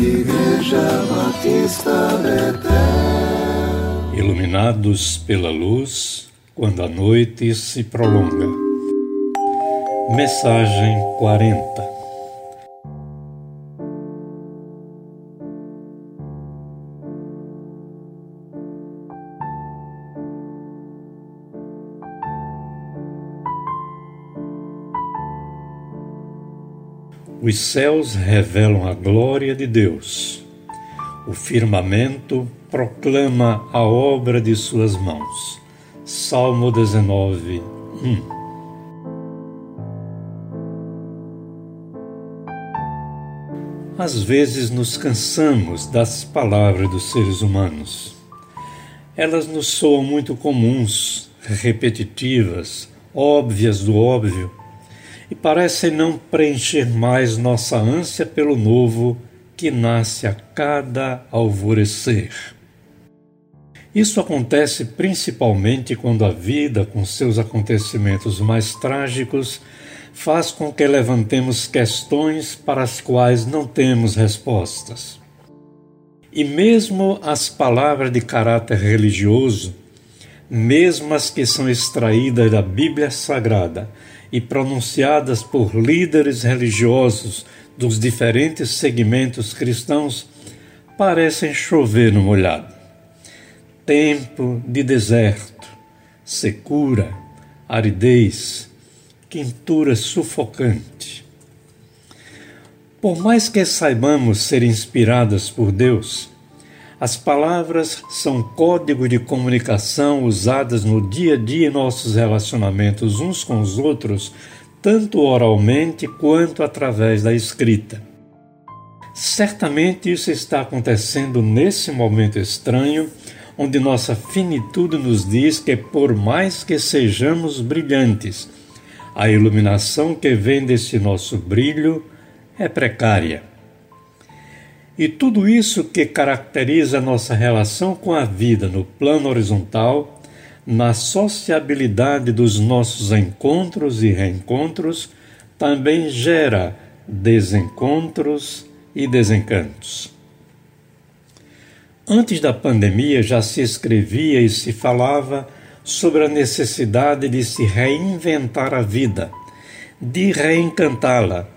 Igreja Batista Betel. Iluminados pela luz, quando a noite se prolonga. Mensagem 40 Os céus revelam a glória de Deus. O firmamento proclama a obra de suas mãos. Salmo 19, 1. Às vezes nos cansamos das palavras dos seres humanos. Elas nos soam muito comuns, repetitivas, óbvias do óbvio e parecem não preencher mais nossa ânsia pelo novo que nasce a cada alvorecer. Isso acontece principalmente quando a vida, com seus acontecimentos mais trágicos, faz com que levantemos questões para as quais não temos respostas. E mesmo as palavras de caráter religioso, mesmo as que são extraídas da Bíblia Sagrada e pronunciadas por líderes religiosos dos diferentes segmentos cristãos, parecem chover no molhado. Tempo de deserto, secura, aridez, quintura sufocante. Por mais que saibamos ser inspiradas por Deus, as palavras são código de comunicação usadas no dia a dia em nossos relacionamentos uns com os outros, tanto oralmente quanto através da escrita. Certamente isso está acontecendo nesse momento estranho, onde nossa finitude nos diz que, por mais que sejamos brilhantes, a iluminação que vem desse nosso brilho é precária. E tudo isso que caracteriza nossa relação com a vida no plano horizontal, na sociabilidade dos nossos encontros e reencontros, também gera desencontros e desencantos. Antes da pandemia já se escrevia e se falava sobre a necessidade de se reinventar a vida, de reencantá-la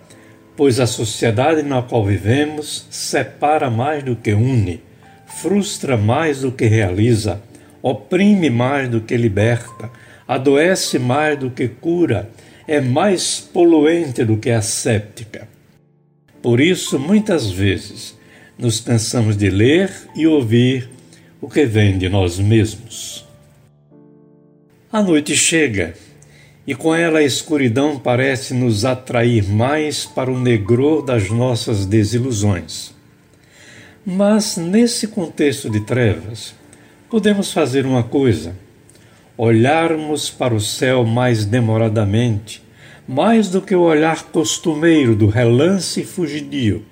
pois a sociedade na qual vivemos separa mais do que une, frustra mais do que realiza, oprime mais do que liberta, adoece mais do que cura, é mais poluente do que asséptica. Por isso, muitas vezes, nos cansamos de ler e ouvir o que vem de nós mesmos. A noite chega e com ela a escuridão parece nos atrair mais para o negror das nossas desilusões. Mas nesse contexto de trevas, podemos fazer uma coisa: olharmos para o céu mais demoradamente, mais do que o olhar costumeiro do relance fugidio.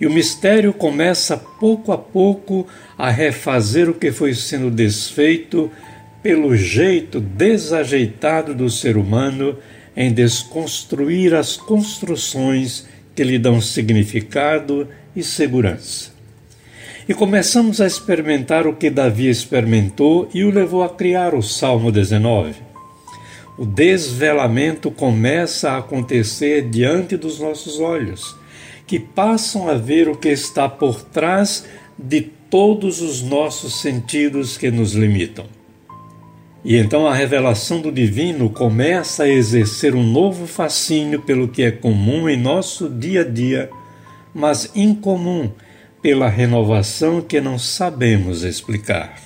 E o mistério começa pouco a pouco a refazer o que foi sendo desfeito pelo jeito desajeitado do ser humano em desconstruir as construções que lhe dão significado e segurança. E começamos a experimentar o que Davi experimentou e o levou a criar o Salmo 19. O desvelamento começa a acontecer diante dos nossos olhos, que passam a ver o que está por trás de todos os nossos sentidos que nos limitam. E então a revelação do divino começa a exercer um novo fascínio pelo que é comum em nosso dia a dia, mas incomum pela renovação que não sabemos explicar.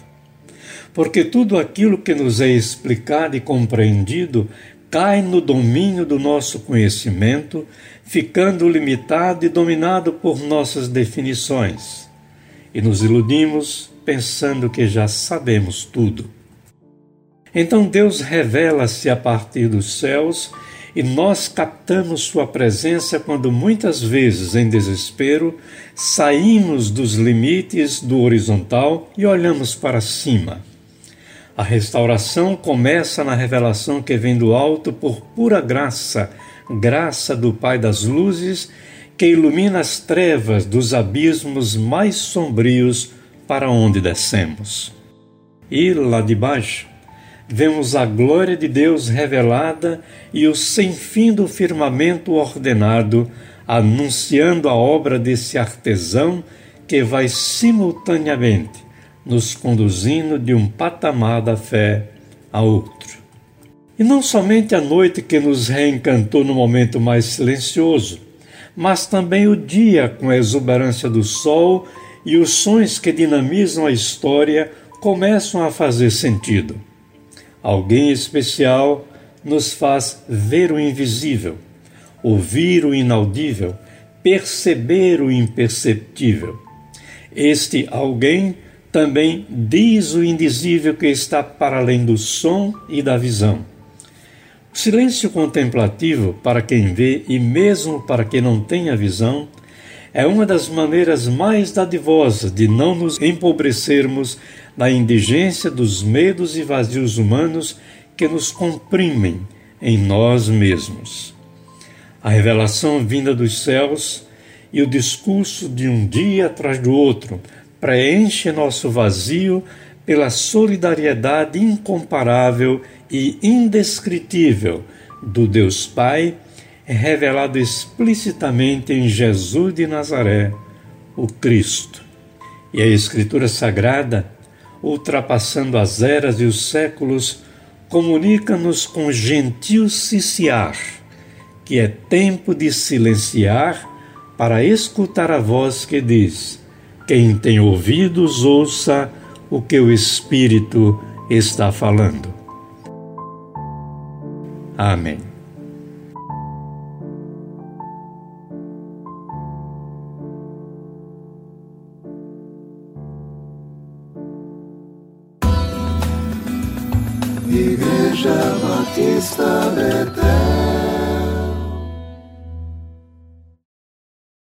Porque tudo aquilo que nos é explicado e compreendido cai no domínio do nosso conhecimento, ficando limitado e dominado por nossas definições. E nos iludimos pensando que já sabemos tudo. Então Deus revela-se a partir dos céus e nós captamos Sua presença quando muitas vezes, em desespero, saímos dos limites do horizontal e olhamos para cima. A restauração começa na revelação que vem do alto por pura graça, graça do Pai das luzes, que ilumina as trevas dos abismos mais sombrios para onde descemos. E lá de baixo, vemos a glória de Deus revelada e o sem fim do firmamento ordenado, anunciando a obra desse artesão que vai simultaneamente nos conduzindo de um patamar da fé a outro. E não somente a noite que nos reencantou no momento mais silencioso, mas também o dia com a exuberância do sol e os sons que dinamizam a história começam a fazer sentido. Alguém especial nos faz ver o invisível, ouvir o inaudível, perceber o imperceptível. Este alguém também diz o indizível que está para além do som e da visão o silêncio contemplativo, para quem vê e mesmo para quem não tem a visão, é uma das maneiras mais dadivosas de não nos empobrecermos na indigência dos medos e vazios humanos que nos comprimem em nós mesmos. A revelação vinda dos céus e o discurso de um dia atrás do outro preenche nosso vazio pela solidariedade incomparável e indescritível do Deus Pai é revelado explicitamente em Jesus de Nazaré, o Cristo. E a Escritura Sagrada, ultrapassando as eras e os séculos, comunica-nos com gentil ciciar, que é tempo de silenciar para escutar a voz que diz: Quem tem ouvidos, ouça o que o Espírito está falando. Amém. Jean-Baptiste Vettel.